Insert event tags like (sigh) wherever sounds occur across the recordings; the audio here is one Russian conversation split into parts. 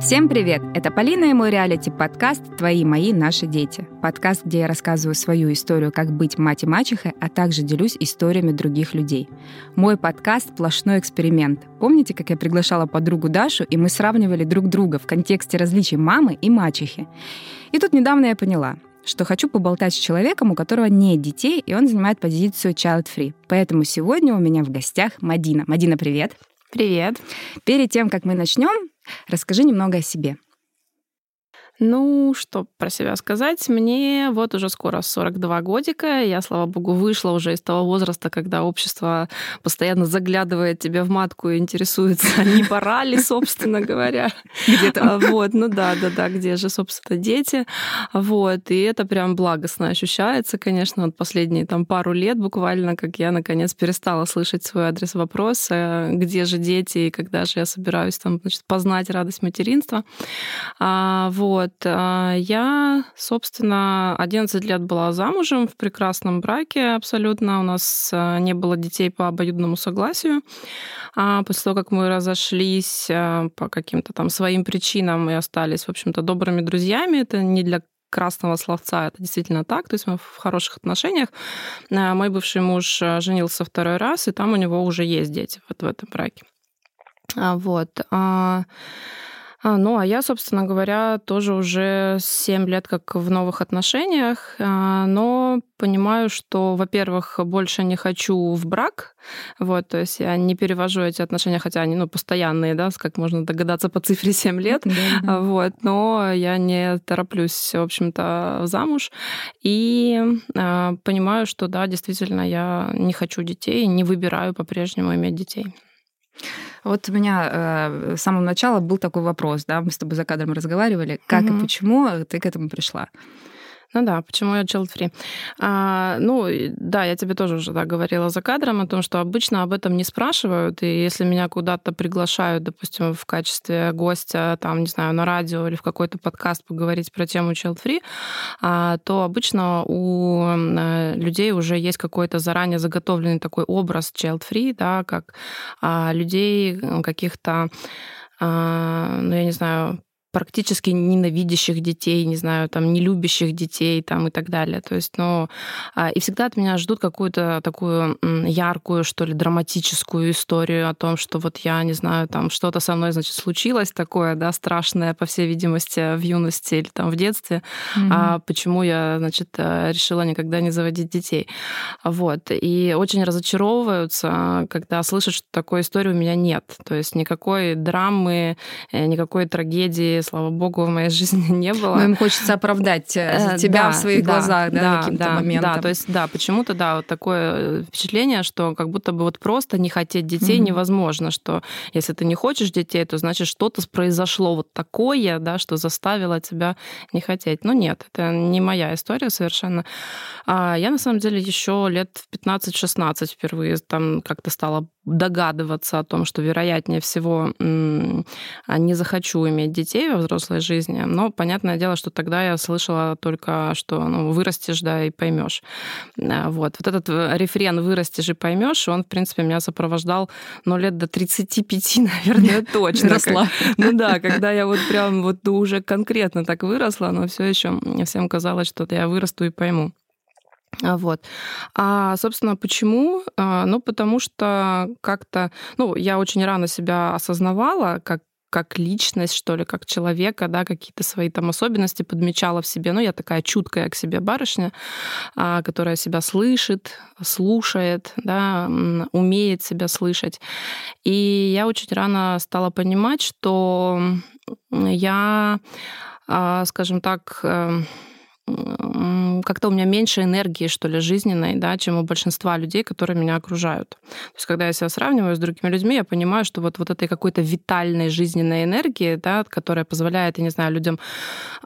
Всем привет! Это Полина и мой реалити-подкаст «Твои, мои, наши дети». Подкаст, где я рассказываю свою историю, как быть мать и мачехой, а также делюсь историями других людей. Мой подкаст – сплошной эксперимент. Помните, как я приглашала подругу Дашу, и мы сравнивали друг друга в контексте различий мамы и мачехи? И тут недавно я поняла, что хочу поболтать с человеком, у которого нет детей, и он занимает позицию child-free. Поэтому сегодня у меня в гостях Мадина. Мадина, привет! Привет. Перед тем, как мы начнем, расскажи немного о себе. Ну, что про себя сказать? Мне вот уже скоро 42 годика. Я, слава богу, вышла уже из того возраста, когда общество постоянно заглядывает тебе в матку и интересуется, (laughs) не пора ли, собственно говоря. Где-то. А, вот, ну да, да, да, где же, собственно, дети. Вот, и это прям благостно ощущается, конечно, вот последние там пару лет буквально, как я, наконец, перестала слышать свой адрес вопроса, где же дети и когда же я собираюсь там, значит, познать радость материнства. А, вот, вот. А, я, собственно, 11 лет была замужем в прекрасном браке абсолютно. У нас а, не было детей по обоюдному согласию. А после того, как мы разошлись по каким-то там своим причинам и остались, в общем-то, добрыми друзьями, это не для красного словца, это действительно так, то есть мы в хороших отношениях. Мой бывший муж женился второй раз, и там у него уже есть дети вот в этом браке. Вот. А, ну, а я, собственно говоря, тоже уже 7 лет как в новых отношениях, а, но понимаю, что, во-первых, больше не хочу в брак, вот, то есть я не перевожу эти отношения, хотя они, ну, постоянные, да, как можно догадаться по цифре 7 лет, да, вот, но я не тороплюсь, в общем-то, замуж, и э, понимаю, что, да, действительно, я не хочу детей, не выбираю по-прежнему иметь детей. Вот у меня э, с самого начала был такой вопрос, да, мы с тобой за кадром разговаривали, как угу. и почему ты к этому пришла? Ну да, почему я child free? А, ну, да, я тебе тоже уже да, говорила за кадром о том, что обычно об этом не спрашивают, и если меня куда-то приглашают, допустим, в качестве гостя, там, не знаю, на радио или в какой-то подкаст поговорить про тему child free, а, то обычно у э, людей уже есть какой-то заранее заготовленный такой образ child free, да, как а, людей каких-то а, ну, я не знаю, практически ненавидящих детей, не знаю, там, не любящих детей там, и так далее. То есть, ну, и всегда от меня ждут какую-то такую яркую, что ли, драматическую историю о том, что вот я, не знаю, там, что-то со мной, значит, случилось такое, да, страшное, по всей видимости, в юности или там в детстве, mm-hmm. а почему я, значит, э, решила никогда не заводить детей. Вот. И очень разочаровываются, когда слышат, что такой истории у меня нет. То есть никакой драмы, э, никакой трагедии слава богу, в моей (laughs) жизни не было. Но им хочется оправдать э, э, тебя да, в своих да, глазах, да, да каким-то да, моментом. Да, то есть, да, почему-то, да, вот такое впечатление, что как будто бы вот просто не хотеть детей mm-hmm. невозможно, что если ты не хочешь детей, то значит что-то произошло вот такое, да, что заставило тебя не хотеть. Но нет, это не моя история совершенно. А я, на самом деле, еще лет в 15-16 впервые там как-то стала догадываться о том, что, вероятнее всего, не захочу иметь детей во взрослой жизни. Но понятное дело, что тогда я слышала только, что ну, вырастешь, да, и поймешь. А, вот. вот этот э, рефрен «вырастешь и поймешь, он, в принципе, меня сопровождал, ну, лет до 35, (laughs) наверное, точно. (laughs) Росла. Ну да, когда я вот прям вот уже конкретно так выросла, но все еще всем казалось, что я вырасту и пойму. А, вот. А, собственно, почему? А, ну, потому что как-то, ну, я очень рано себя осознавала, как как личность, что ли, как человека, да, какие-то свои там особенности подмечала в себе. Ну, я такая чуткая к себе барышня, а, которая себя слышит, слушает, да, умеет себя слышать. И я очень рано стала понимать, что я, скажем так, эм, как-то у меня меньше энергии, что ли, жизненной, да, чем у большинства людей, которые меня окружают. То есть, когда я себя сравниваю с другими людьми, я понимаю, что вот, вот этой какой-то витальной жизненной энергии, да, которая позволяет, я не знаю, людям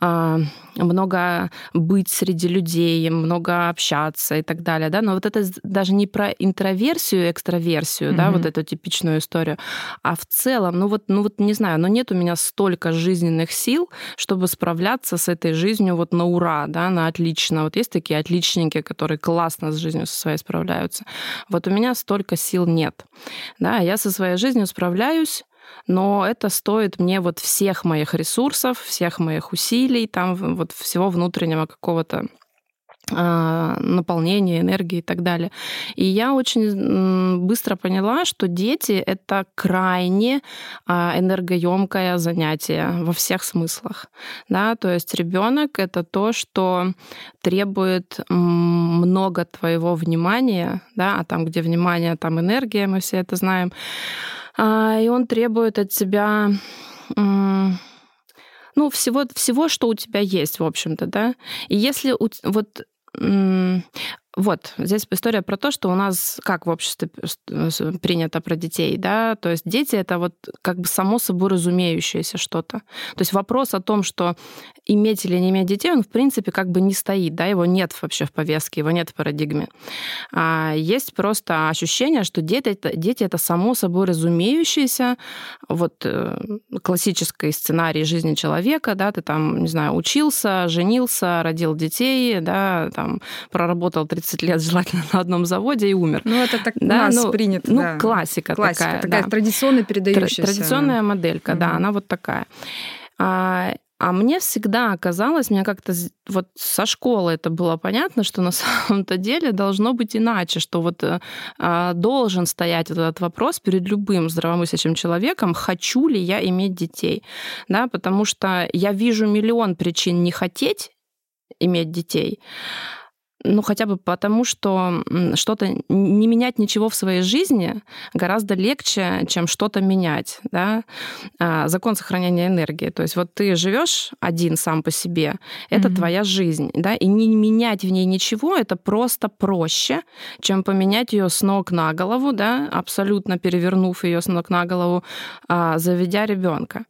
э, много быть среди людей, много общаться и так далее, да, но вот это даже не про интроверсию, экстраверсию, mm-hmm. да, вот эту типичную историю, а в целом, ну вот, ну вот не знаю, но нет у меня столько жизненных сил, чтобы справляться с этой жизнью вот на ура, да, на отлично. Вот есть такие отличники, которые классно с жизнью со своей справляются. Вот у меня столько сил нет. Да, я со своей жизнью справляюсь но это стоит мне вот всех моих ресурсов, всех моих усилий, там вот всего внутреннего какого-то а, наполнения, энергии и так далее. И я очень быстро поняла, что дети — это крайне а, энергоемкое занятие во всех смыслах. Да? То есть ребенок — это то, что требует много твоего внимания, да? а там, где внимание, там энергия, мы все это знаем. А, и он требует от тебя ну, всего, всего, что у тебя есть, в общем-то, да. И если у, вот 嗯 вот, здесь история про то, что у нас как в обществе принято про детей, да, то есть дети это вот как бы само собой разумеющееся что-то. То есть вопрос о том, что иметь или не иметь детей, он в принципе как бы не стоит, да, его нет вообще в повестке, его нет в парадигме. А есть просто ощущение, что дети это, дети это само собой разумеющееся, вот э, классический сценарий жизни человека, да, ты там, не знаю, учился, женился, родил детей, да, там проработал 30 30 лет желательно на одном заводе и умер. Ну, это так да, у нас ну, принято. Ну, да. классика, классика такая. Такая да. традиционно передающаяся. Традиционная моделька, угу. да, она вот такая. А, а мне всегда казалось, мне как-то вот со школы это было понятно, что на самом-то деле должно быть иначе, что вот э, должен стоять этот вопрос перед любым здравомыслящим человеком, хочу ли я иметь детей, да, потому что я вижу миллион причин не хотеть иметь детей, ну, хотя бы потому, что что-то не менять ничего в своей жизни гораздо легче, чем что-то менять. Да? А, закон сохранения энергии. То есть вот ты живешь один сам по себе, это mm-hmm. твоя жизнь. Да? И не менять в ней ничего, это просто проще, чем поменять ее с ног на голову, да? абсолютно перевернув ее с ног на голову, а, заведя ребенка.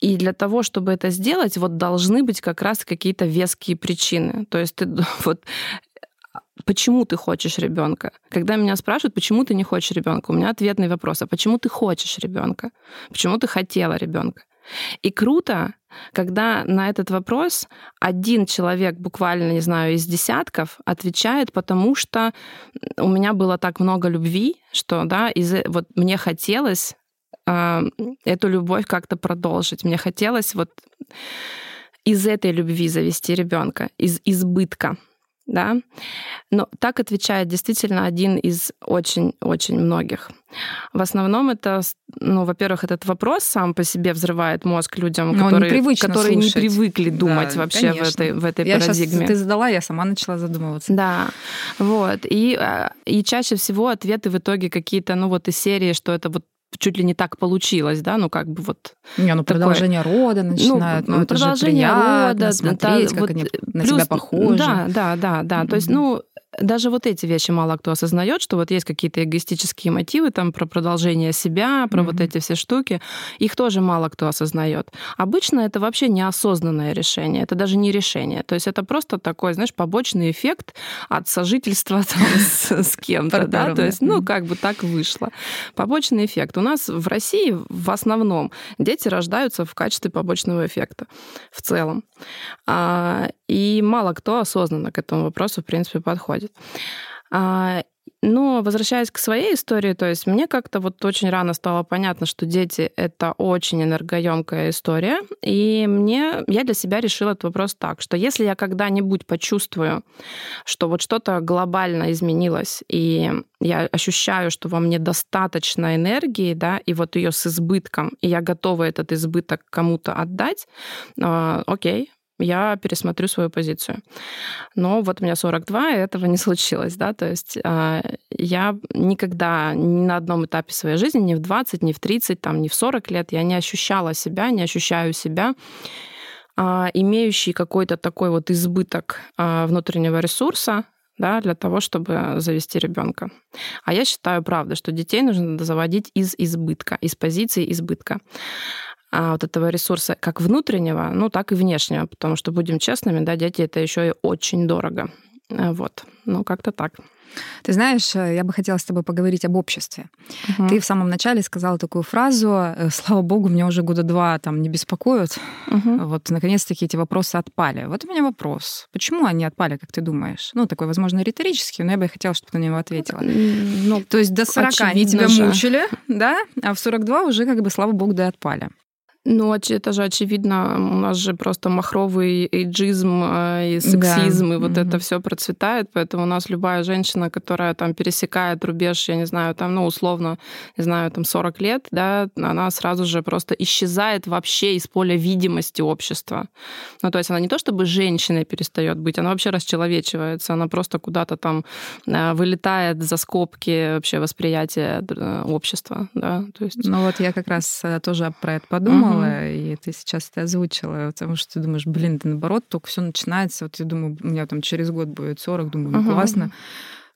И для того, чтобы это сделать, вот должны быть как раз какие-то веские причины. То есть ты (laughs) вот почему ты хочешь ребенка? Когда меня спрашивают, почему ты не хочешь ребенка, у меня ответный вопрос: а почему ты хочешь ребенка? Почему ты хотела ребенка? И круто, когда на этот вопрос один человек, буквально, не знаю, из десятков, отвечает, потому что у меня было так много любви, что, да, из, вот мне хотелось э, эту любовь как-то продолжить. Мне хотелось вот из этой любви завести ребенка, из избытка да. Но так отвечает действительно один из очень-очень многих. В основном это, ну, во-первых, этот вопрос сам по себе взрывает мозг людям, Но которые, которые не привыкли думать да, вообще в этой, в этой я парадигме. Сейчас, ты задала, я сама начала задумываться. Да, вот. И, а, и чаще всего ответы в итоге какие-то, ну, вот из серии, что это вот чуть ли не так получилось, да, ну как бы вот. Не, ну такое... продолжение рода начинают, ну, ну это продолжение же приятно рода, смотреть, да, как вот они на плюс, себя похожи. Да, да, да, да. Mm-hmm. То есть, ну даже вот эти вещи мало кто осознает, что вот есть какие-то эгоистические мотивы там про продолжение себя, про mm-hmm. вот эти все штуки, их тоже мало кто осознает. Обычно это вообще неосознанное решение, это даже не решение. То есть это просто такой, знаешь, побочный эффект от сожительства (laughs) там, с, с кем-то, да, то есть, ну, как бы так вышло. Побочный эффект. У нас в России в основном дети рождаются в качестве побочного эффекта в целом. А, и мало кто осознанно к этому вопросу, в принципе, подходит. Но возвращаясь к своей истории, то есть мне как-то вот очень рано стало понятно, что дети — это очень энергоемкая история, и мне, я для себя решила этот вопрос так, что если я когда-нибудь почувствую, что вот что-то глобально изменилось, и я ощущаю, что во мне достаточно энергии, да, и вот ее с избытком, и я готова этот избыток кому-то отдать, э, окей, я пересмотрю свою позицию. Но вот у меня 42, и этого не случилось, да, то есть э, я никогда ни на одном этапе своей жизни, ни в 20, ни в 30, там, ни в 40 лет, я не ощущала себя, не ощущаю себя э, имеющий какой-то такой вот избыток э, внутреннего ресурса, да, для того, чтобы завести ребенка. А я считаю, правда, что детей нужно заводить из избытка, из позиции избытка а, вот этого ресурса как внутреннего, ну, так и внешнего, потому что, будем честными, да, дети это еще и очень дорого. Вот, ну как-то так. Ты знаешь, э, я бы хотела с тобой поговорить об обществе. Угу. Ты в самом начале сказала такую фразу э, «Слава богу, меня уже года два там не беспокоят». Угу. Вот, наконец-таки эти вопросы отпали. Вот у меня вопрос. Почему они отпали, как ты думаешь? Ну, такой, возможно, риторический, но я бы хотела, чтобы ты на него ответила. Ну, То есть до 40 они тебя же. мучили, да? А в 42 уже, как бы, слава богу, да отпали. Ну, это же очевидно, у нас же просто махровый эйджизм э, и сексизм, да. и вот mm-hmm. это все процветает, поэтому у нас любая женщина, которая там пересекает рубеж, я не знаю, там, ну, условно, не знаю, там 40 лет, да, она сразу же просто исчезает вообще из поля видимости общества. Ну, то есть она не то чтобы женщиной перестает быть, она вообще расчеловечивается, она просто куда-то там э, вылетает за скобки вообще восприятия э, общества, да, то есть... Ну, вот я как раз тоже про это подумала, думала, и ты сейчас это озвучила, потому что ты думаешь, блин, да наоборот, только все начинается. Вот я думаю, у меня там через год будет 40, думаю, ну классно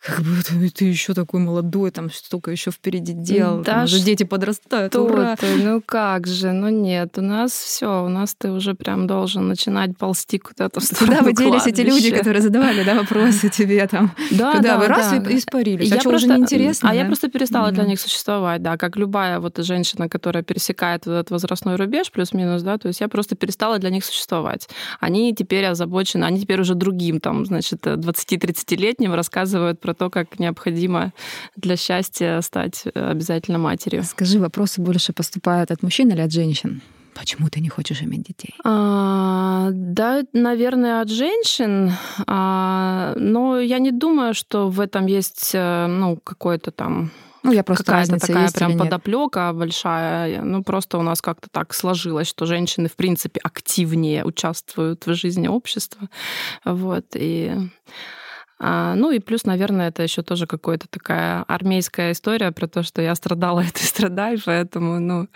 как бы ты, ты еще такой молодой, там столько еще впереди дел, да там уже дети подрастают. Ура. ты? Ну как же? Ну нет, у нас все, у нас ты уже прям должен начинать ползти куда-то в сторону Куда вы делись эти люди, которые задавали да, вопросы тебе там? Да, Куда да, вы раз да. и испарились? Я а что, просто, уже неинтересно? А да? я просто перестала да. для них существовать, да, как любая вот женщина, которая пересекает вот этот возрастной рубеж, плюс-минус, да, то есть я просто перестала для них существовать. Они теперь озабочены, они теперь уже другим, там, значит, 20-30-летним рассказывают про про то, как необходимо для счастья стать э, обязательно матерью. Скажи, вопросы больше поступают от мужчин или от женщин? Почему ты не хочешь иметь детей? А, да, наверное, от женщин. А, но я не думаю, что в этом есть э, ну, какой-то там ну, я просто какая-то такая прям подоплека большая. Ну, просто у нас как-то так сложилось, что женщины, в принципе, активнее участвуют в жизни общества. Вот. И ну и плюс, наверное, это еще тоже какая-то такая армейская история про то, что я страдала, (laughs) и ты страдай, поэтому, ну,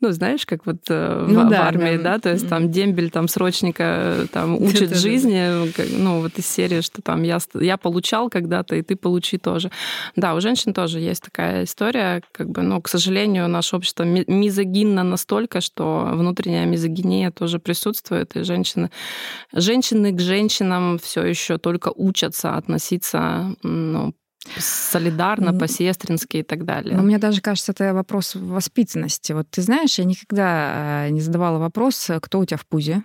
ну знаешь, как вот э, ну, в, да, в армии, да. да, то есть там дембель, там срочника э, там учит жизни, ну вот из серии, что там я, я получал когда-то, и ты получи тоже. Да, у женщин тоже есть такая история, как бы, ну, к сожалению, наше общество мизогинно настолько, что внутренняя мизогиния тоже присутствует, и женщины, женщины к женщинам все еще только учатся относиться ну, солидарно, по-сестрински и так далее. Но мне даже кажется, это вопрос воспитанности. Вот ты знаешь, я никогда э, не задавала вопрос, кто у тебя в пузе.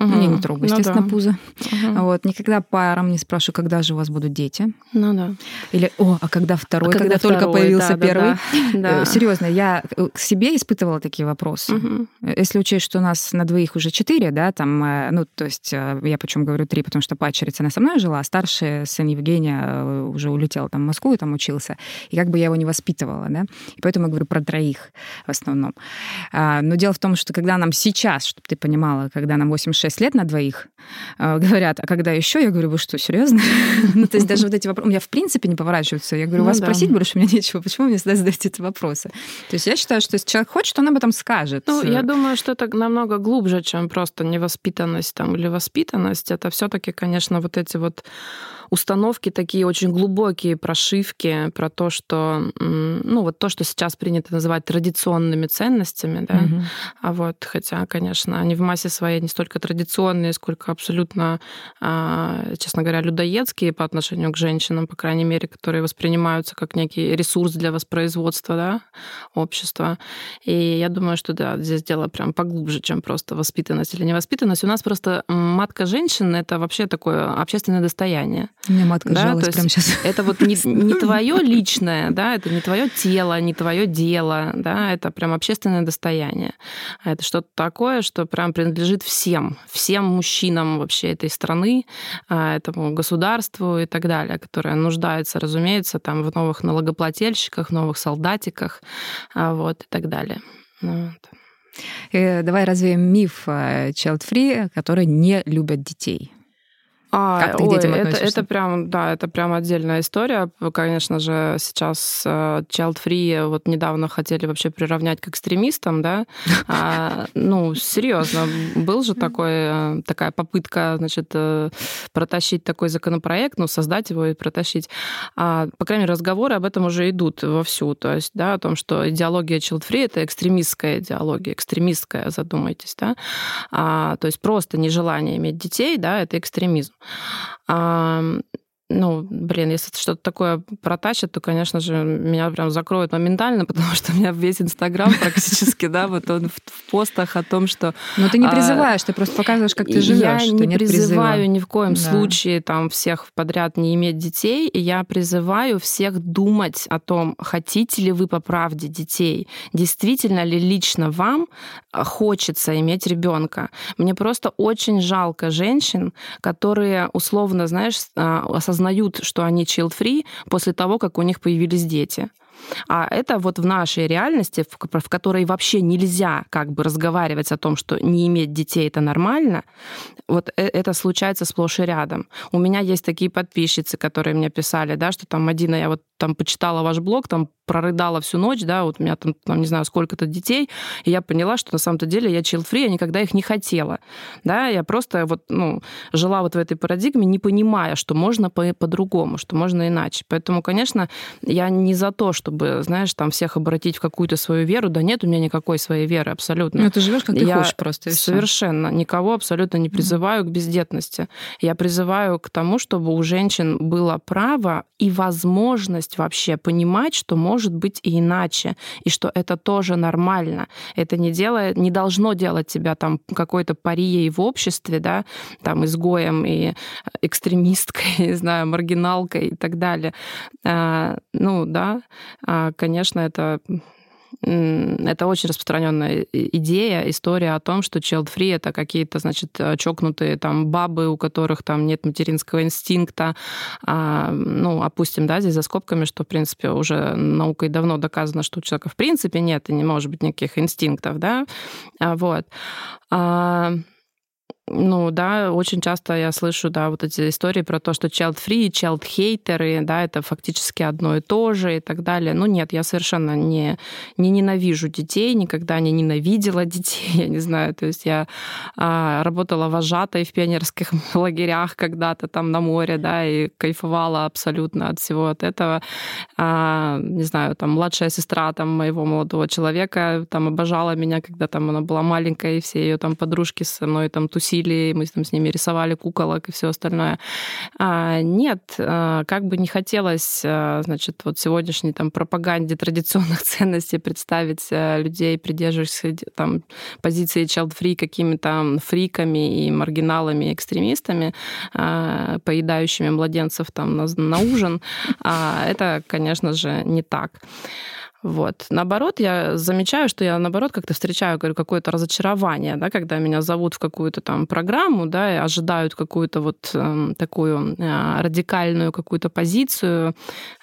Угу. Я не трогаю, ну естественно, ну, да. пузо. Угу. Вот. Никогда парам не спрашиваю, когда же у вас будут дети. Ну да. Или, о, а когда второй, а когда, когда второй, только появился да, первый. Да, да. Э, Серьезно, я э, к себе испытывала такие вопросы. Угу. Если учесть, что у нас на двоих уже четыре, да, там, ну, то есть я почему говорю три, потому что пачерица она со мной жила, а старший сын Евгения уже улетел там в Москву и там учился. И как бы я его не воспитывала, да. И поэтому я говорю про троих в основном. А, но дело в том, что когда нам сейчас, чтобы ты понимала, когда нам 86 6 лет на двоих, э, говорят, а когда еще? Я говорю, вы что, серьезно? (laughs) ну, то есть даже вот эти вопросы у меня в принципе не поворачиваются. Я говорю, у ну вас спросить больше у меня нечего, почему вы мне всегда задаете эти вопросы? То есть я считаю, что если человек хочет, он об этом скажет. Ну, я думаю, что это намного глубже, чем просто невоспитанность там, или воспитанность. Это все таки конечно, вот эти вот установки такие очень глубокие прошивки про то, что, ну, вот то, что сейчас принято называть традиционными ценностями, да, угу. а вот, хотя, конечно, они в массе своей не столько традиционные, сколько абсолютно, а, честно говоря, людоедские по отношению к женщинам, по крайней мере, которые воспринимаются как некий ресурс для воспроизводства, да, общества. И я думаю, что, да, здесь дело прям поглубже, чем просто воспитанность или невоспитанность. У нас просто матка женщины — это вообще такое общественное достояние. У меня матка да, сжалась прямо сейчас. Это вот не, не (laughs) твое личное, да, это не твое тело, не твое дело, да, это прям общественное достояние. Это что-то такое, что прям принадлежит всем, всем мужчинам вообще этой страны, а, этому государству и так далее, которое нуждается, разумеется, там в новых налогоплательщиках, новых солдатиках, а, вот и так далее. Ну вот. Э, давай развеем миф э, child-free, которые не любят детей. А, как ты ой, к детям это, это прям, да, это прям отдельная история. Конечно же, сейчас uh, Child Free вот недавно хотели вообще приравнять к экстремистам, да. А, ну, серьезно, был же такой, э, такая попытка, значит, э, протащить такой законопроект, ну, создать его и протащить. А, по крайней мере, разговоры об этом уже идут вовсю. То есть, да, о том, что идеология Child Free это экстремистская идеология, экстремистская, задумайтесь, да. А, то есть просто нежелание иметь детей, да, это экстремизм. Um, ну, блин, если что-то такое протачит, то, конечно же, меня прям закроют моментально, (laughs) потому что у меня весь Инстаграм практически, да, вот он в постах о том, что... Но ты не а, призываешь, ты просто показываешь, как ты живешь. Я не призываю ни в коем случае там всех подряд не иметь детей, я призываю всех думать о том, хотите ли вы по правде детей, действительно ли лично вам хочется иметь ребенка. Мне просто очень жалко женщин, которые условно, знаешь, а, осознают, что они child-free после того, как у них появились дети. А это вот в нашей реальности, в которой вообще нельзя как бы разговаривать о том, что не иметь детей это нормально, вот э, это случается сплошь и рядом. У меня есть такие подписчицы, которые мне писали, да, что там, Мадина, я вот там почитала ваш блог, там прорыдала всю ночь, да, вот у меня там, там не знаю, сколько-то детей, и я поняла, что на самом-то деле я child-free, я никогда их не хотела, да, я просто вот, ну, жила вот в этой парадигме, не понимая, что можно по- по-другому, что можно иначе. Поэтому, конечно, я не за то, чтобы, знаешь, там всех обратить в какую-то свою веру, да нет у меня никакой своей веры абсолютно. Ну, ты живешь как ты я хочешь просто. Совершенно. Никого абсолютно не призываю mm-hmm. к бездетности. Я призываю к тому, чтобы у женщин было право и возможность вообще понимать, что может быть и иначе, и что это тоже нормально. Это не делает, не должно делать тебя там какой-то парией в обществе, да, там изгоем и экстремисткой, (laughs) не знаю, маргиналкой и так далее. А, ну да, конечно, это это очень распространенная идея, история о том, что child-free это какие-то, значит, э, чокнутые там бабы, у которых там нет материнского инстинкта. А, ну, опустим, да, здесь за скобками, что, в принципе, уже наукой давно доказано, что у человека в принципе нет и не может быть никаких инстинктов, да, а, вот. А, ну да, очень часто я слышу, да, вот эти истории про то, что child-free, child-хейтеры, да, это фактически одно и то же и так далее. Ну нет, я совершенно не, не ненавижу детей, никогда не ненавидела (laughs) детей, я не знаю, то есть я а, работала вожатой в пионерских (laughs) лагерях когда-то там на море, да, и кайфовала абсолютно от всего от этого. А, не знаю, там младшая сестра там моего молодого человека там обожала меня, когда там она была маленькая, и все ее там подружки со мной там тусили тусили, мы там с ними рисовали куколок и все остальное. А, нет, а, как бы не хотелось, а, значит, вот сегодняшней там пропаганде традиционных (laughs) ценностей представить а, людей, придерживающихся там позиции child-free какими-то фриками и маргиналами, экстремистами, поедающими младенцев там на, на ужин, это, конечно же, не так. Вот. Наоборот, я замечаю, что я, наоборот, как-то встречаю говорю, какое-то разочарование, да, когда меня зовут в какую-то там программу, да, и ожидают какую-то вот э, такую э, радикальную какую-то позицию. Э,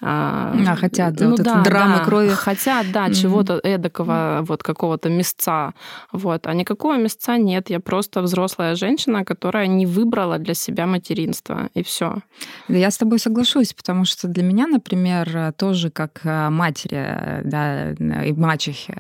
а, хотят, да, ну, вот да, драмы да, крови. Хотят, да, mm-hmm. чего-то эдакого, вот какого-то места. Вот. А никакого места нет. Я просто взрослая женщина, которая не выбрала для себя материнство, и все. Я с тобой соглашусь, потому что для меня, например, тоже как э, матери да, и мачехи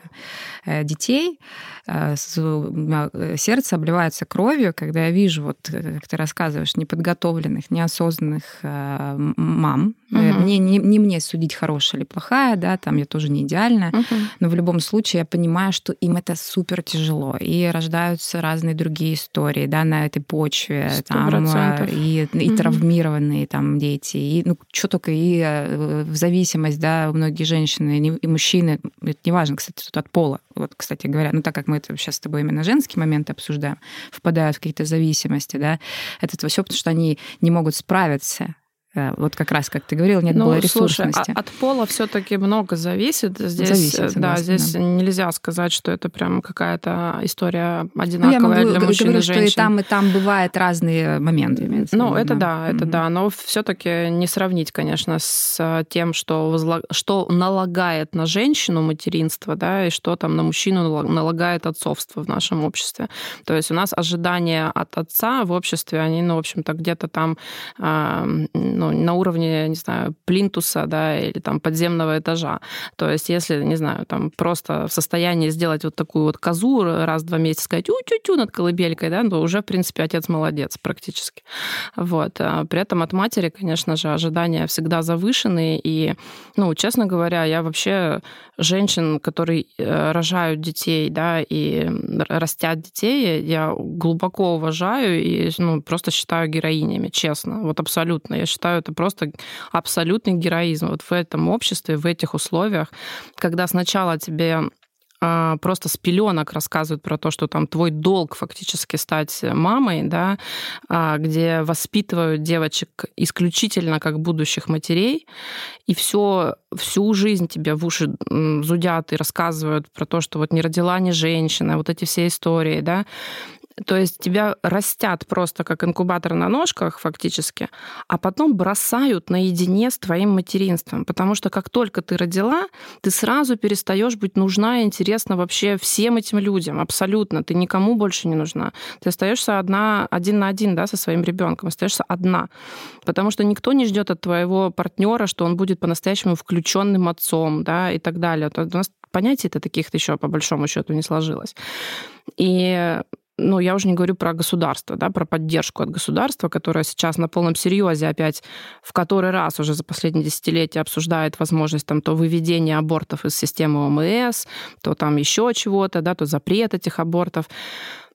э, детей, э, сердце обливается кровью, когда я вижу, вот, как ты рассказываешь, неподготовленных, неосознанных э, мам. Угу. Мне, не, не мне судить, хорошая или плохая, да, там я тоже не идеальная, угу. но в любом случае я понимаю, что им это супер тяжело, и рождаются разные другие истории, да, на этой почве, 100%. там, и, и угу. травмированные там дети, и, ну, что только, и в зависимость, да, многие женщины, мужчины, это не важно, кстати, тут от пола, вот, кстати говоря, ну так как мы это сейчас с тобой именно женские моменты обсуждаем, впадают в какие-то зависимости, да, это все потому, что они не могут справиться вот как раз, как ты говорил, нет ну, было ресурсности. Слушай, от пола все-таки много зависит. Здесь, зависит, э, да, здесь да. нельзя сказать, что это прям какая-то история одинаковая ну, я могу, для мужчин говорю, и женщин. что и там, и там бывают разные моменты. Ну, это да, это mm-hmm. да. Но все-таки не сравнить, конечно, с тем, что, возлаг... что налагает на женщину материнство, да, и что там на мужчину налагает отцовство в нашем обществе. То есть у нас ожидания от отца в обществе, они, ну, в общем-то, где-то там, ну, ну, на уровне, не знаю, плинтуса, да, или там подземного этажа. То есть если, не знаю, там просто в состоянии сделать вот такую вот козу раз в два месяца, сказать у-тю-тю над колыбелькой, да, то уже, в принципе, отец молодец практически. Вот. А при этом от матери, конечно же, ожидания всегда завышенные. И, ну, честно говоря, я вообще женщин, которые э, рожают детей, да, и растят детей, я глубоко уважаю и, ну, просто считаю героинями, честно. Вот абсолютно. Я считаю, считаю, это просто абсолютный героизм. Вот в этом обществе, в этих условиях, когда сначала тебе а, просто с пеленок рассказывают про то, что там твой долг фактически стать мамой, да, а, где воспитывают девочек исключительно как будущих матерей, и все, всю жизнь тебе в уши зудят и рассказывают про то, что вот не родила ни женщина, вот эти все истории, да, то есть тебя растят просто как инкубатор на ножках фактически, а потом бросают наедине с твоим материнством. Потому что как только ты родила, ты сразу перестаешь быть нужна и интересна вообще всем этим людям. Абсолютно. Ты никому больше не нужна. Ты остаешься одна, один на один да, со своим ребенком, остаешься одна. Потому что никто не ждет от твоего партнера, что он будет по-настоящему включенным отцом да, и так далее. У нас понятий-то таких еще по большому счету не сложилось. И ну, я уже не говорю про государство, да, про поддержку от государства, которое сейчас на полном серьезе опять в который раз уже за последние десятилетия обсуждает возможность там то выведения абортов из системы ОМС, то там еще чего-то, да, то запрет этих абортов.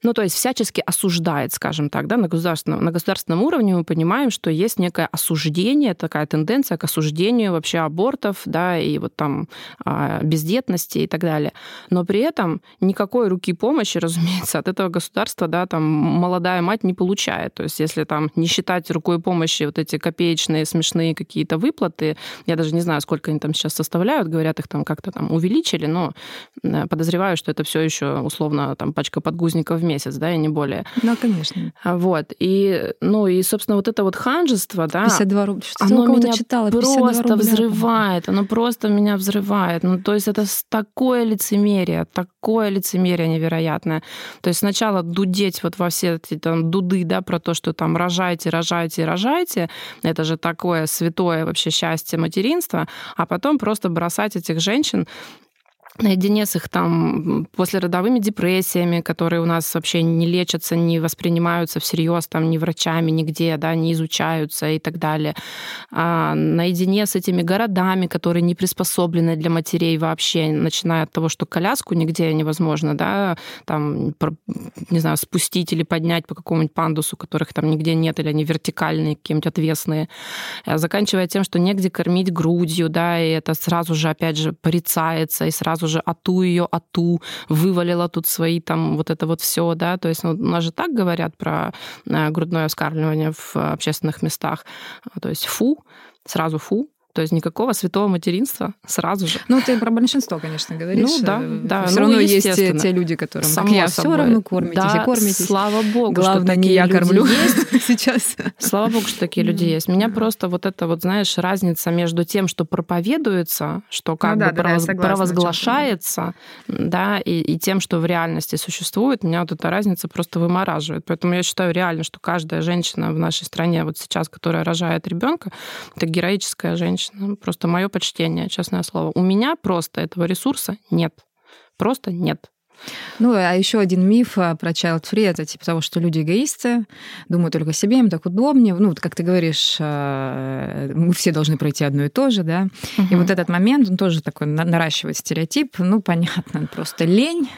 Ну, то есть всячески осуждает, скажем так, да, на государственном, на государственном уровне мы понимаем, что есть некое осуждение, такая тенденция к осуждению вообще абортов, да, и вот там а, бездетности и так далее. Но при этом никакой руки помощи, (laughs) разумеется, от этого государства, да, там молодая мать не получает. То есть если там не считать рукой помощи вот эти копеечные смешные какие-то выплаты, я даже не знаю, сколько они там сейчас составляют, говорят, их там как-то там увеличили, но э, подозреваю, что это все еще условно там пачка подгузников в месяц, да, и не более. Да, конечно. А, вот. И, ну, и, собственно, вот это вот ханжество, да, 52 рубля. Что оно меня читала, просто рубля. взрывает, оно просто меня взрывает. Ну, то есть это такое лицемерие, такое лицемерие невероятное. То есть сначала дудеть вот во все эти там дуды, да, про то, что там рожайте, рожайте, рожайте, это же такое святое вообще счастье материнства, а потом просто бросать этих женщин наедине с их там послеродовыми депрессиями, которые у нас вообще не лечатся, не воспринимаются всерьез там ни врачами, нигде, да, не изучаются и так далее. А наедине с этими городами, которые не приспособлены для матерей вообще, начиная от того, что коляску нигде невозможно, да, там, не знаю, спустить или поднять по какому-нибудь пандусу, которых там нигде нет, или они вертикальные, какие-нибудь отвесные, а заканчивая тем, что негде кормить грудью, да, и это сразу же, опять же, порицается, и сразу же ату ее, ату, вывалила тут свои там вот это вот все, да, то есть ну, у нас же так говорят про э, грудное вскармливание в общественных местах, то есть фу, сразу фу, то есть никакого святого материнства сразу же. Ну, ты про большинство, конечно, говоришь. Ну, да, да. Все ну, равно есть те, те люди, которым Само как я все равно кормитесь да, и кормитесь. слава богу, Главное, что не я кормлю есть. (laughs) сейчас. Слава богу, что такие люди есть. Меня просто вот это вот, знаешь, разница между тем, что проповедуется, что как ну, бы да, провоз... провозглашается, да, и, и тем, что в реальности существует, меня вот эта разница просто вымораживает. Поэтому я считаю реально, что каждая женщина в нашей стране вот сейчас, которая рожает ребенка, это героическая женщина. Просто моя мое почтение, честное слово. У меня просто этого ресурса нет. Просто нет. Ну, а еще один миф а, про child free это типа того, что люди эгоисты, думают только о себе, им так удобнее. Ну, вот как ты говоришь, а, мы все должны пройти одно и то же, да. Угу. И вот этот момент, он тоже такой наращивает стереотип. Ну, понятно, просто лень,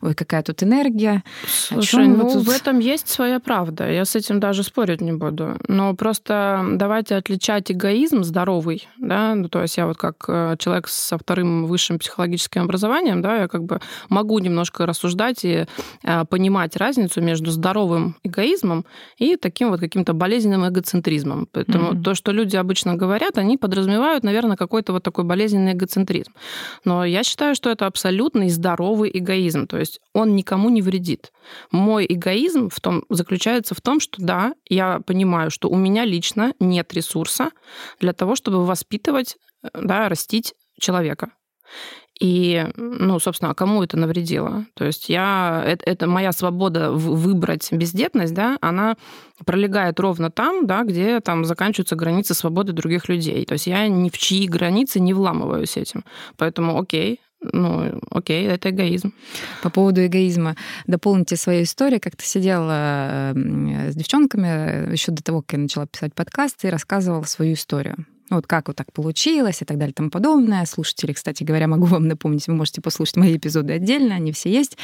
ой, какая тут энергия. Слушай, ну, тут... в этом есть своя правда. Я с этим даже спорить не буду. Но просто давайте отличать эгоизм здоровый, да, ну, то есть я вот как э, человек со вторым высшим психологическим образованием, да, я как бы могу немного немножко рассуждать и э, понимать разницу между здоровым эгоизмом и таким вот каким-то болезненным эгоцентризмом. Поэтому mm-hmm. то, что люди обычно говорят, они подразумевают, наверное, какой-то вот такой болезненный эгоцентризм. Но я считаю, что это абсолютный здоровый эгоизм. То есть он никому не вредит. Мой эгоизм в том, заключается в том, что да, я понимаю, что у меня лично нет ресурса для того, чтобы воспитывать, э, да, растить человека. И, ну, собственно, а кому это навредило? То есть я, это, это моя свобода выбрать бездетность, да, она пролегает ровно там, да, где там заканчиваются границы свободы других людей. То есть я ни в чьи границы не вламываюсь этим. Поэтому окей, ну, окей, это эгоизм. По поводу эгоизма. Дополните свою историю. Как ты сидела с девчонками еще до того, как я начала писать подкасты и рассказывала свою историю. Вот как вот так получилось и так далее и тому подобное. Слушатели, кстати говоря, могу вам напомнить, вы можете послушать мои эпизоды отдельно, они все есть.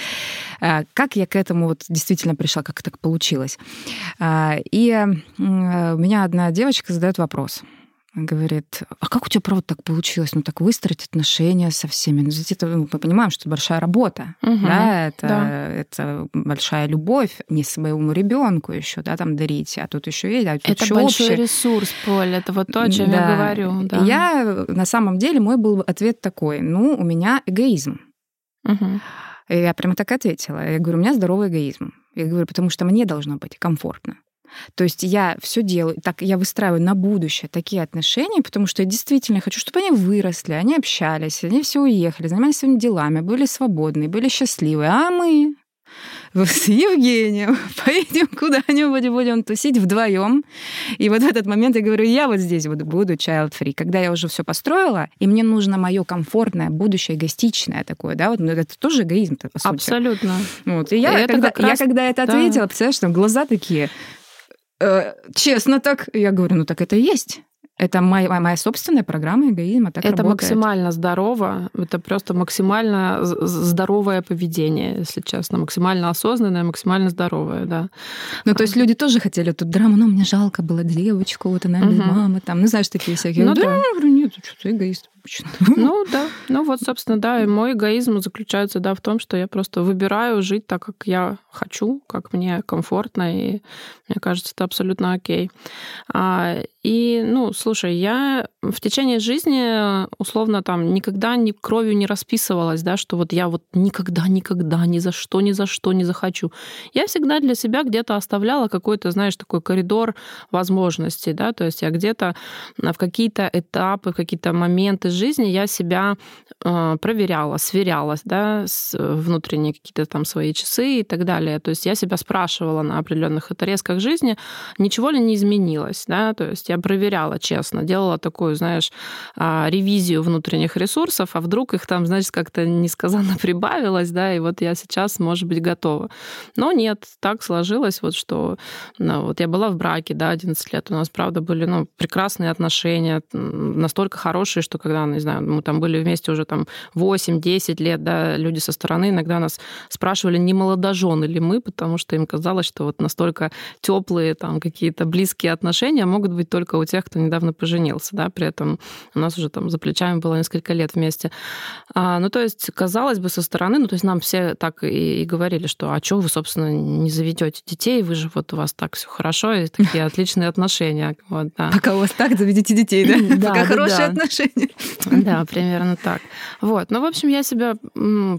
А, как я к этому вот действительно пришла, как так получилось. А, и у меня одна девочка задает вопрос – говорит, а как у тебя, правда, так получилось? Ну, так выстроить отношения со всеми. Ну, это, мы понимаем, что это большая работа, угу, да, это, да. это большая любовь не своему ребенку еще, да, там дарить, а тут еще есть, а тут Это большой общее. ресурс, Поль, это вот то, о чем да. я говорю. Да. Я, на самом деле, мой был ответ такой, ну, у меня эгоизм. Угу. Я прямо так ответила. Я говорю, у меня здоровый эгоизм. Я говорю, потому что мне должно быть комфортно. То есть я все делаю, так я выстраиваю на будущее такие отношения, потому что я действительно хочу, чтобы они выросли, они общались, они все уехали, занимались своими делами, были свободны, были счастливы. А мы с Евгением (laughs) поедем куда-нибудь, будем тусить вдвоем. И вот в этот момент я говорю, я вот здесь вот буду child free. Когда я уже все построила, и мне нужно мое комфортное будущее, эгоистичное такое, да, вот ну, это тоже эгоизм, по сути. Абсолютно. Вот. И я, это когда, раз... я когда это да. ответила, представляешь, там глаза такие, Э, честно так, я говорю, ну так это и есть. Это моя, моя собственная программа эгоизма. Так это работает. максимально здорово. Это просто максимально здоровое поведение, если честно. Максимально осознанное, максимально здоровое, да. Ну, то есть люди тоже хотели тут драму, но мне жалко было девочку, вот она без угу. мамы, там, ну, знаешь, такие всякие. Ну, да, да. я говорю, нет, что ты эгоист обычно. Ну да, ну вот, собственно, да, и мой эгоизм заключается, да, в том, что я просто выбираю жить так, как я хочу, как мне комфортно, и мне кажется, это абсолютно окей. А, и, ну, слушай, я в течение жизни, условно, там, никогда ни кровью не расписывалась, да, что вот я вот никогда, никогда, ни за что, ни за что не захочу. Я всегда для себя где-то оставляла какой-то, знаешь, такой коридор возможностей, да, то есть я где-то в какие-то этапы, в какие-то моменты жизни я себя проверяла, сверялась, да, с внутренние какие-то там свои часы и так далее. То есть я себя спрашивала на определенных отрезках жизни, ничего ли не изменилось, да, то есть я проверяла честно, делала такую, знаешь, а, ревизию внутренних ресурсов, а вдруг их там, значит, как-то несказанно (laughs) прибавилось, да, и вот я сейчас, может быть, готова. Но нет, так сложилось, вот что, ну, вот я была в браке, да, 11 лет, у нас, правда, были, ну, прекрасные отношения, настолько хорошие, что когда не знаю, мы там были вместе уже там 8-10 лет, да, люди со стороны иногда нас спрашивали, не молодожены ли мы, потому что им казалось, что вот настолько теплые там какие-то близкие отношения могут быть только у тех, кто недавно поженился, да, при этом у нас уже там за плечами было несколько лет вместе. А, ну, то есть, казалось бы, со стороны, ну, то есть нам все так и, и говорили, что а что вы, собственно, не заведете детей, вы же вот у вас так все хорошо, и такие отличные отношения. Вот, да. Пока у вас так, заведите детей, да? да Пока хорошие отношения. Да, примерно так. Вот. Ну, в общем, я себя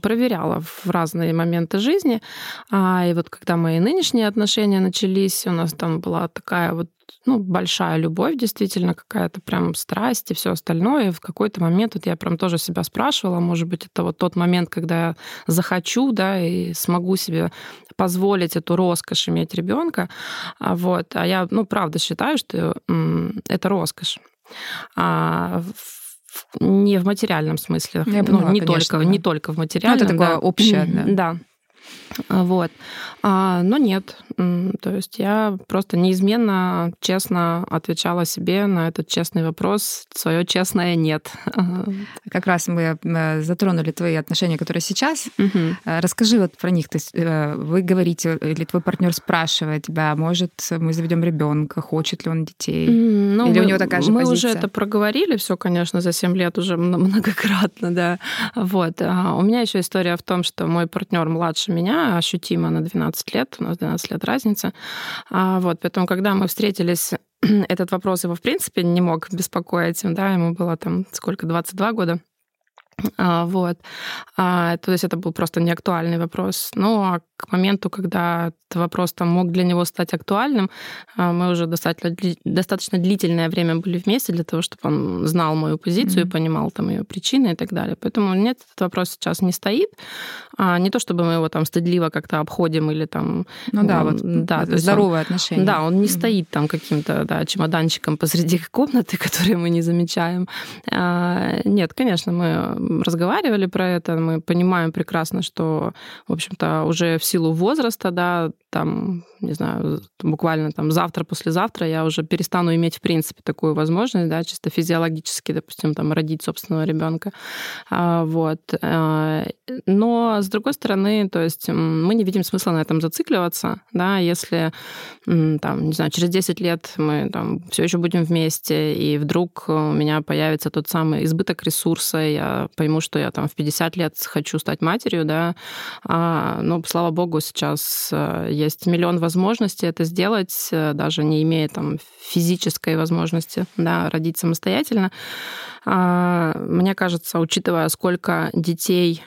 проверяла в разные моменты жизни. А, и вот когда мои нынешние отношения начались, у нас там была такая вот ну, большая любовь, действительно, какая-то прям страсть и все остальное. И в какой-то момент вот я прям тоже себя спрашивала, может быть, это вот тот момент, когда я захочу, да, и смогу себе позволить эту роскошь иметь ребенка. А вот. А я, ну, правда считаю, что это роскошь. А не в материальном смысле. Я поняла, ну, не, конечно, только, да. не только в материальном. Ну, это такое да. общее. Да. да. Вот. А, но нет. То есть я просто неизменно честно отвечала себе на этот честный вопрос. Свое честное нет. (laughs) Как раз мы э, затронули твои отношения, которые сейчас. Угу. Расскажи вот про них. То есть э, вы говорите, или твой партнер спрашивает тебя, может, мы заведем ребенка, хочет ли он детей? Ну, или мы, у него такая же мы позиция? уже это проговорили все, конечно, за 7 лет уже многократно, (laughs) да. Вот. А у меня еще история в том, что мой партнер младше меня, ощутимо на 12 лет, у нас 12 лет разница. А, вот, поэтому, когда мы встретились, (clears throat) этот вопрос его, в принципе, не мог беспокоить, да, ему было там сколько, 22 года. А, вот. А, то есть это был просто неактуальный вопрос. Ну, а к моменту, когда этот вопрос там мог для него стать актуальным, а, мы уже достаточно, достаточно длительное время были вместе для того, чтобы он знал мою позицию mm-hmm. понимал там ее причины и так далее. Поэтому нет, этот вопрос сейчас не стоит. А не то, чтобы мы его там стыдливо как-то обходим или там... Ну да, вот да, здоровые он, отношения. Да, он не mm-hmm. стоит там каким-то да, чемоданчиком посреди (laughs) комнаты, (laughs) которые мы не замечаем. А, нет, конечно, мы разговаривали про это, мы понимаем прекрасно, что, в общем-то, уже в силу возраста, да, там, не знаю, буквально там завтра, послезавтра я уже перестану иметь, в принципе, такую возможность, да, чисто физиологически, допустим, там, родить собственного ребенка. А, вот. А, но, с другой стороны, то есть мы не видим смысла на этом зацикливаться, да, если, там, не знаю, через 10 лет мы там все еще будем вместе, и вдруг у меня появится тот самый избыток ресурса, я пойму, что я там в 50 лет хочу стать матерью, да, а, ну, слава богу, сейчас э, есть миллион возможностей это сделать, э, даже не имея там физической возможности да, родить самостоятельно. А, мне кажется, учитывая, сколько детей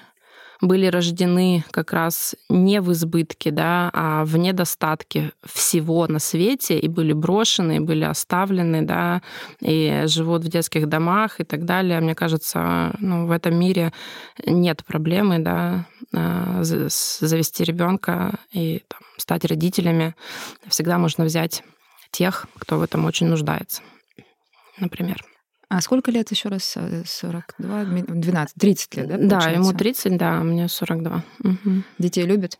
были рождены как раз не в избытке, да, а в недостатке всего на свете и были брошены, и были оставлены, да, и живут в детских домах и так далее. Мне кажется, ну, в этом мире нет проблемы, да, а, завести ребенка и там, стать родителями. Всегда можно взять тех, кто в этом очень нуждается, например. А сколько лет еще раз? 42, 12, 30 лет, да? Да, ему 30, да, а мне 42. Угу. Детей любят?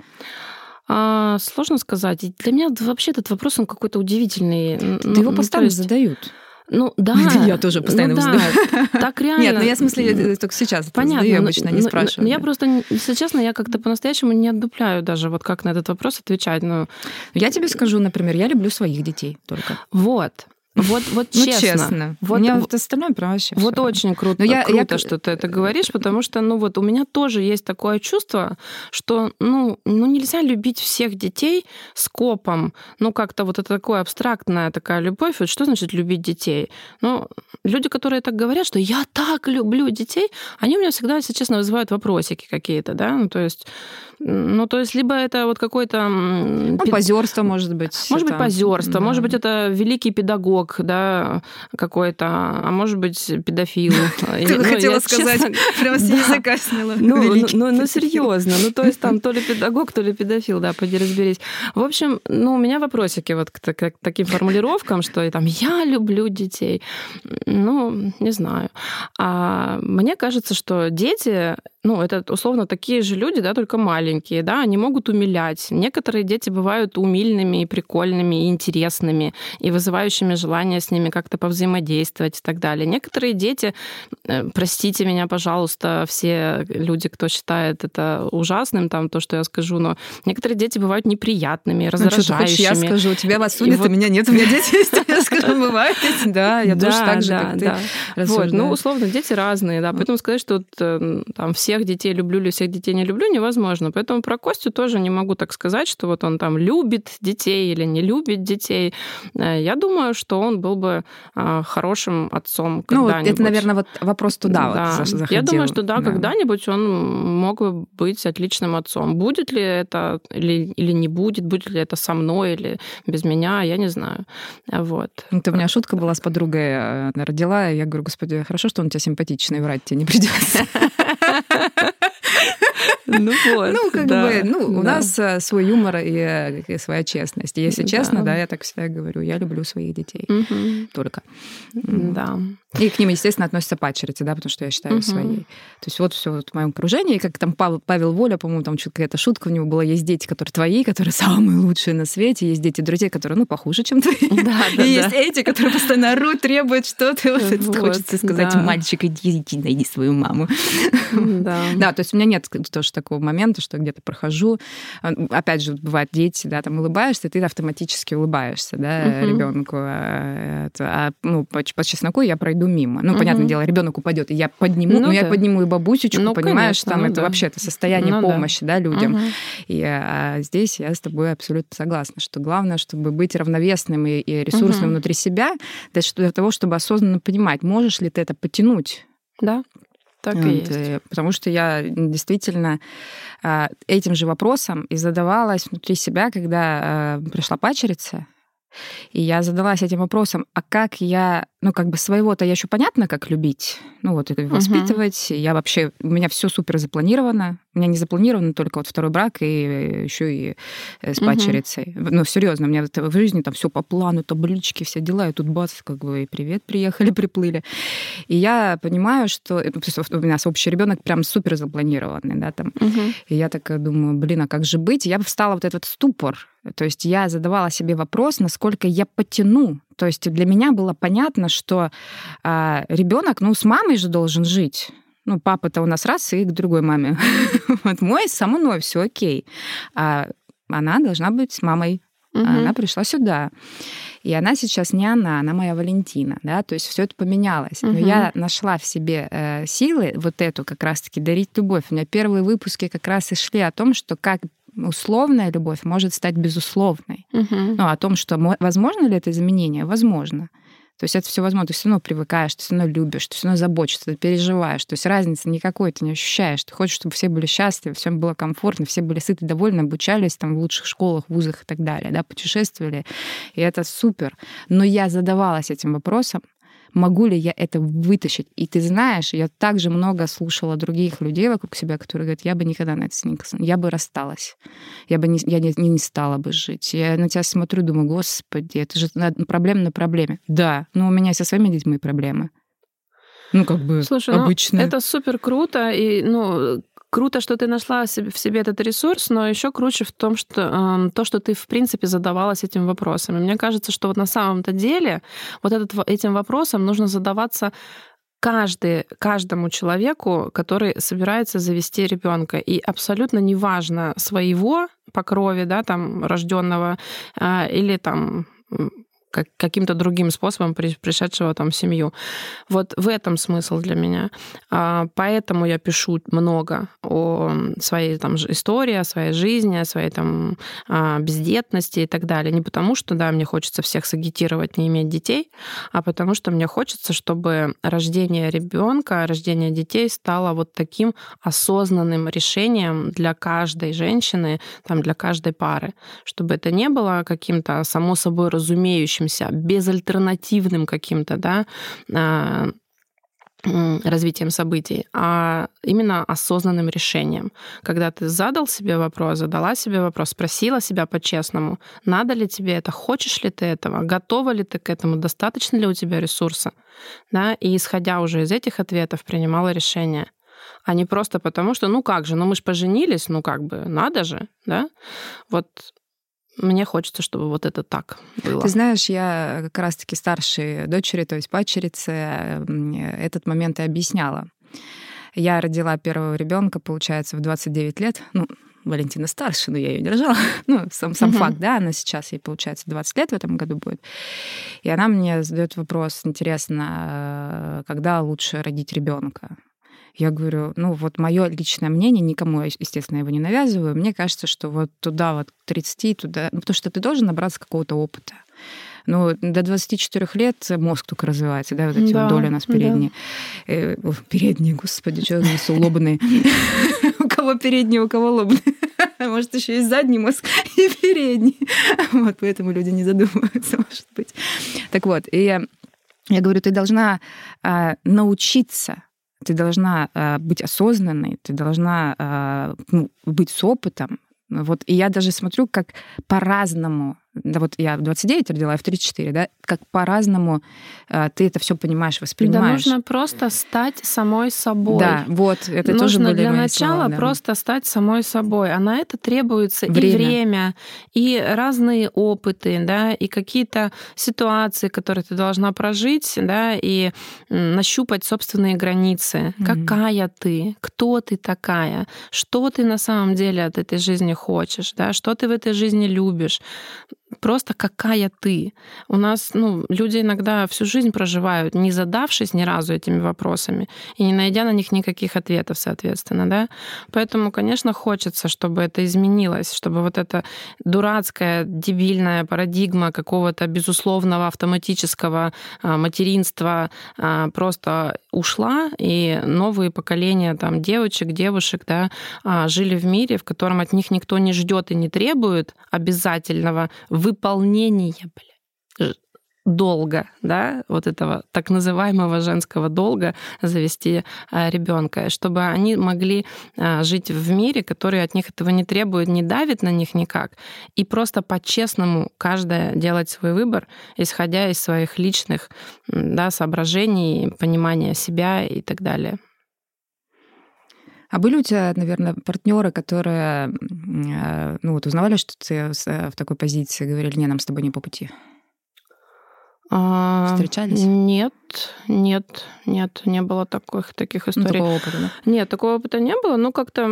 А, сложно сказать. Для меня вообще этот вопрос, он какой-то удивительный. Да ну, его постоянно есть... задают. Ну да. (laughs) Я тоже постоянно ну, да, Так реально. (laughs) Нет, ну я в смысле только сейчас Понятно, задаю, обычно но, не спрашиваю. Но, я просто, если честно, я как-то по-настоящему не отдупляю даже вот как на этот вопрос отвечать. Но... Я тебе скажу, например, я люблю своих детей только. Вот. Вот, вот ну, честно. честно. Вот, меня вот остальное прям вообще Вот все. очень круто, я, круто, я... что ты это говоришь, потому что, ну вот, у меня тоже есть такое чувство, что, ну, ну нельзя любить всех детей с копом. Ну, как-то вот это такое абстрактная такая любовь. Вот что значит любить детей? Ну, люди, которые так говорят, что я так люблю детей, они у меня всегда, если честно, вызывают вопросики какие-то, да, ну, то есть ну, то есть, либо это вот какой-то... Ну, позерство, может быть. Может это... быть, позерство, да. может быть, это великий педагог, да, какой-то, а может быть, педофил. (laughs) Ты ну, хотела сказать, (laughs) прямо с языка сняла. Ну, ну, ну, серьезно. Ну, то есть, там то ли (laughs) педагог, то ли педофил, да, поди разберись. В общем, ну, у меня вопросики вот к таким формулировкам, что там я люблю детей. Ну, не знаю. А мне кажется, что дети ну, это условно такие же люди, да, только маленькие, да, они могут умилять. Некоторые дети бывают умильными и прикольными, и интересными, и вызывающими желание с ними как-то повзаимодействовать и так далее. Некоторые дети, э, простите меня, пожалуйста, все люди, кто считает это ужасным, там, то, что я скажу, но некоторые дети бывают неприятными, раздражающими. Ну, что я скажу, тебя вас судят, вот... а меня нет, у меня дети (laughs) есть, (laughs) скажу, бывает. Да, я тоже так же, как ты. Вот, ну, условно, дети разные, да, поэтому сказать, что э, там все всех детей люблю или всех детей не люблю, невозможно. Поэтому про Костю тоже не могу так сказать, что вот он там любит детей или не любит детей. Э, я думаю, что он был бы а, хорошим отцом когда-нибудь. Ну, это, наверное, вот вопрос туда да. вот заходил. Я думаю, что да, да, когда-нибудь он мог бы быть отличным отцом. Будет ли это или, или не будет, будет ли это со мной или без меня, я не знаю. Вот. Это у меня шутка была с подругой, она родила, я говорю, господи, хорошо, что он у тебя симпатичный, врать тебе не придется. Ну вот. Ну, как да, бы, ну, да. у нас э, свой юмор и, и своя честность. если честно, да, я так всегда говорю, я люблю своих детей. Угу. Только. Да. И к ним, естественно, относятся пачерицы, да, потому что я считаю угу. своей. То есть вот все вот в моем окружении, как там Павел, Павел Воля, по-моему, там какая-то шутка у него была, есть дети, которые твои, которые самые лучшие на свете, есть дети друзей, которые, ну, похуже, чем твои. Да, да, и да. есть эти, которые постоянно орут, требуют что-то. Вот, вот хочется сказать, да. мальчик, иди, иди, найди свою маму. Да. да, то есть у меня нет тоже такого момента, что где-то прохожу. А, опять же, бывают дети, да, там улыбаешься, ты автоматически улыбаешься, да, угу. ребенку. А, а ну, по, по чесноку я пройду мимо. Ну, угу. понятное дело, ребенок упадет, и я подниму, ну, но да. я подниму и бабусечку, ну, понимаешь, конечно, там ну, это да. вообще это состояние ну, помощи, да, да людям. Угу. И а, здесь я с тобой абсолютно согласна, что главное, чтобы быть равновесным и, и ресурсным угу. внутри себя, для того, чтобы осознанно понимать, можешь ли ты это потянуть. Да. Так вот, и есть. Э, потому что я действительно а, этим же вопросом и задавалась внутри себя, когда а, пришла пачерица, и я задалась этим вопросом, а как я ну, как бы своего-то я еще понятно, как любить, ну, вот это воспитывать. Uh-huh. Я вообще, у меня все супер запланировано. У меня не запланировано только вот второй брак и еще и э, с падчерицей. Uh-huh. Ну, серьезно, у меня в жизни там все по плану, таблички, все дела, и тут бац, как бы, и привет, приехали, (laughs) приплыли. И я понимаю, что э, у нас общий ребенок прям супер запланированный, да, там. Uh-huh. И я так думаю, блин, а как же быть? Я встала вот этот ступор, то есть я задавала себе вопрос, насколько я потяну. То есть для меня было понятно, что а, ребенок, ну, с мамой же должен жить. Ну, папа-то у нас раз и к другой маме. (laughs) вот мой со мной все окей. А она должна быть с мамой. Угу. Она пришла сюда. И она сейчас не она, она моя Валентина, да, то есть все это поменялось. Угу. Но я нашла в себе э, силы вот эту как раз-таки дарить любовь. У меня первые выпуски как раз и шли о том, что как условная любовь может стать безусловной. Угу. Ну, о том, что возможно ли это изменение? Возможно. То есть это все возможно. Ты все равно привыкаешь, ты все равно любишь, ты все равно заботишься, ты переживаешь. То есть разницы никакой ты не ощущаешь. Ты хочешь, чтобы все были счастливы, всем было комфортно, все были сыты, довольны, обучались там в лучших школах, вузах и так далее, да, путешествовали. И это супер. Но я задавалась этим вопросом, могу ли я это вытащить. И ты знаешь, я также много слушала других людей вокруг себя, которые говорят, я бы никогда на это не я бы рассталась, я бы не, я не, не стала бы жить. Я на тебя смотрю, думаю, господи, это же проблема на проблеме. Да, но у меня со своими детьми проблемы. Ну, как бы Слушай, обычно. Ну, это супер круто. И, ну, Круто, что ты нашла в себе этот ресурс, но еще круче в том, что э, то, что ты в принципе задавалась этим вопросом. И мне кажется, что вот на самом-то деле вот этот, этим вопросом нужно задаваться каждый, каждому человеку, который собирается завести ребенка. И абсолютно неважно своего по крови, да, там, рожденного, э, или там как, каким-то другим способом пришедшего там в семью. Вот в этом смысл для меня. А, поэтому я пишу много о своей там истории, о своей жизни, о своей там а, бездетности и так далее. Не потому, что, да, мне хочется всех сагитировать не иметь детей, а потому что мне хочется, чтобы рождение ребенка, рождение детей стало вот таким осознанным решением для каждой женщины, там, для каждой пары, чтобы это не было каким-то само собой разумеющим кажущимся, безальтернативным каким-то, да, а, развитием событий, а именно осознанным решением. Когда ты задал себе вопрос, задала себе вопрос, спросила себя по-честному, надо ли тебе это, хочешь ли ты этого, готова ли ты к этому, достаточно ли у тебя ресурса, да, и исходя уже из этих ответов принимала решение а не просто потому, что ну как же, ну мы же поженились, ну как бы надо же, да? Вот мне хочется, чтобы вот это так было. Ты знаешь, я как раз-таки старшей дочери, то есть падчерице, этот момент и объясняла. Я родила первого ребенка, получается, в 29 лет. Ну, Валентина старше, но я ее держала. (laughs) Ну, сам, сам uh-huh. факт, да, она сейчас, ей, получается, 20 лет в этом году будет. И она мне задает вопрос, интересно, э, когда лучше родить ребенка? Я говорю, ну вот мое личное мнение, никому, естественно, его не навязываю. Мне кажется, что вот туда вот 30, туда... Ну, потому что ты должен набраться какого-то опыта. Ну, до 24 лет мозг только развивается, да, вот эти да, вот доли у нас передние. Да. Э, передние, господи, что за лобные. (laughs) У кого передние, у кого лобные. (laughs) Может, еще есть задний мозг (laughs) и передний. Вот, поэтому люди не задумываются, может быть. Так вот, и я, я говорю, ты должна а, научиться ты должна э, быть осознанной, ты должна э, ну, быть с опытом. Вот, и я даже смотрю, как по-разному да вот я в 29 родила, а в 34, да, как по-разному э, ты это все понимаешь, воспринимаешь. Да нужно просто стать самой собой. Да, вот, это нужно тоже были для начала слова, да. просто стать самой собой, а на это требуется время. и время, и разные опыты, да, и какие-то ситуации, которые ты должна прожить, да, и нащупать собственные границы. Mm-hmm. Какая ты, кто ты такая, что ты на самом деле от этой жизни хочешь, да, что ты в этой жизни любишь просто какая ты. У нас, ну, люди иногда всю жизнь проживают, не задавшись ни разу этими вопросами и не найдя на них никаких ответов, соответственно, да. Поэтому, конечно, хочется, чтобы это изменилось, чтобы вот эта дурацкая, дебильная парадигма какого-то безусловного автоматического а, материнства а, просто ушла, и новые поколения там девочек, девушек, да, а, жили в мире, в котором от них никто не ждет и не требует обязательного выполнения, бля, долга, да, вот этого так называемого женского долга завести а, ребенка, чтобы они могли а, жить в мире, который от них этого не требует, не давит на них никак, и просто по-честному каждая делать свой выбор, исходя из своих личных да, соображений, понимания себя и так далее. А были у тебя, наверное, партнеры, которые э, ну, вот узнавали, что ты в такой позиции, говорили, не, нам с тобой не по пути? А, Встречались? Нет, нет, нет, не было таких, таких историй. Ну, такого опыта, да? Нет, такого опыта не было. Ну, как-то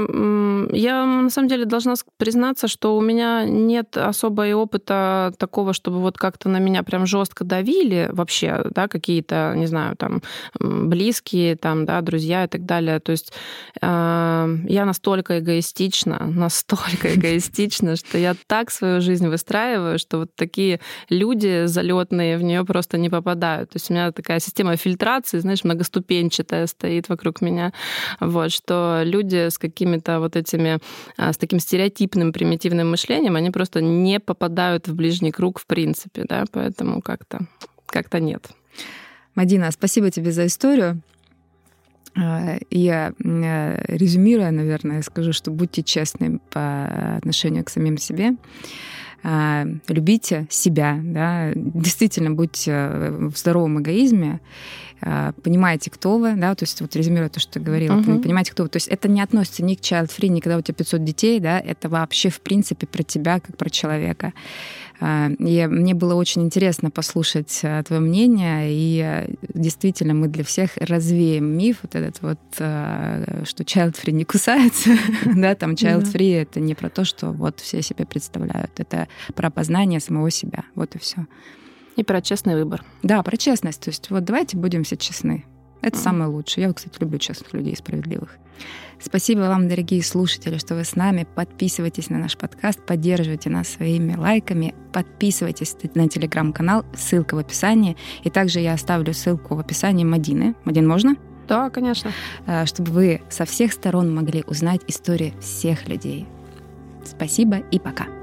я на самом деле должна признаться, что у меня нет особо и опыта такого, чтобы вот как-то на меня прям жестко давили вообще, да, какие-то, не знаю, там, близкие, там, да, друзья и так далее. То есть э, я настолько эгоистична, (laughs) настолько (laughs) эгоистична, что я так свою жизнь выстраиваю, что вот такие люди залетные в нее просто не попадают. То есть у меня такая система фильтрации, знаешь, многоступенчатая стоит вокруг меня. Вот, что люди с какими-то вот этими, а, с таким стереотипным, примитивным мышлением, они просто не попадают в ближний круг в принципе, да, поэтому как-то как-то нет. Мадина, спасибо тебе за историю. А, я резюмируя, наверное, скажу, что будьте честны по отношению к самим себе. А, любите себя, да, действительно будьте в здоровом эгоизме, а, понимаете, кто вы, да, то есть вот резюмируя то, что ты говорила, uh-huh. понимаете, кто вы. То есть это не относится ни к child free, ни когда у тебя 500 детей, да, это вообще в принципе про тебя, как про человека. А, и мне было очень интересно послушать а, твое мнение, и а, действительно мы для всех развеем миф вот этот вот, что child-free не кусается, (laughs) да, там child-free — это не про то, что вот все себе представляют, это про познание самого себя, вот и все. И про честный выбор. Да, про честность. То есть вот давайте будем все честны. Это mm. самое лучшее. Я, кстати, люблю честных людей, справедливых. Спасибо вам, дорогие слушатели, что вы с нами. Подписывайтесь на наш подкаст, поддерживайте нас своими лайками, подписывайтесь на телеграм-канал, ссылка в описании. И также я оставлю ссылку в описании Мадины. Мадин, можно? Да, конечно. Э, чтобы вы со всех сторон могли узнать истории всех людей. Спасибо и пока.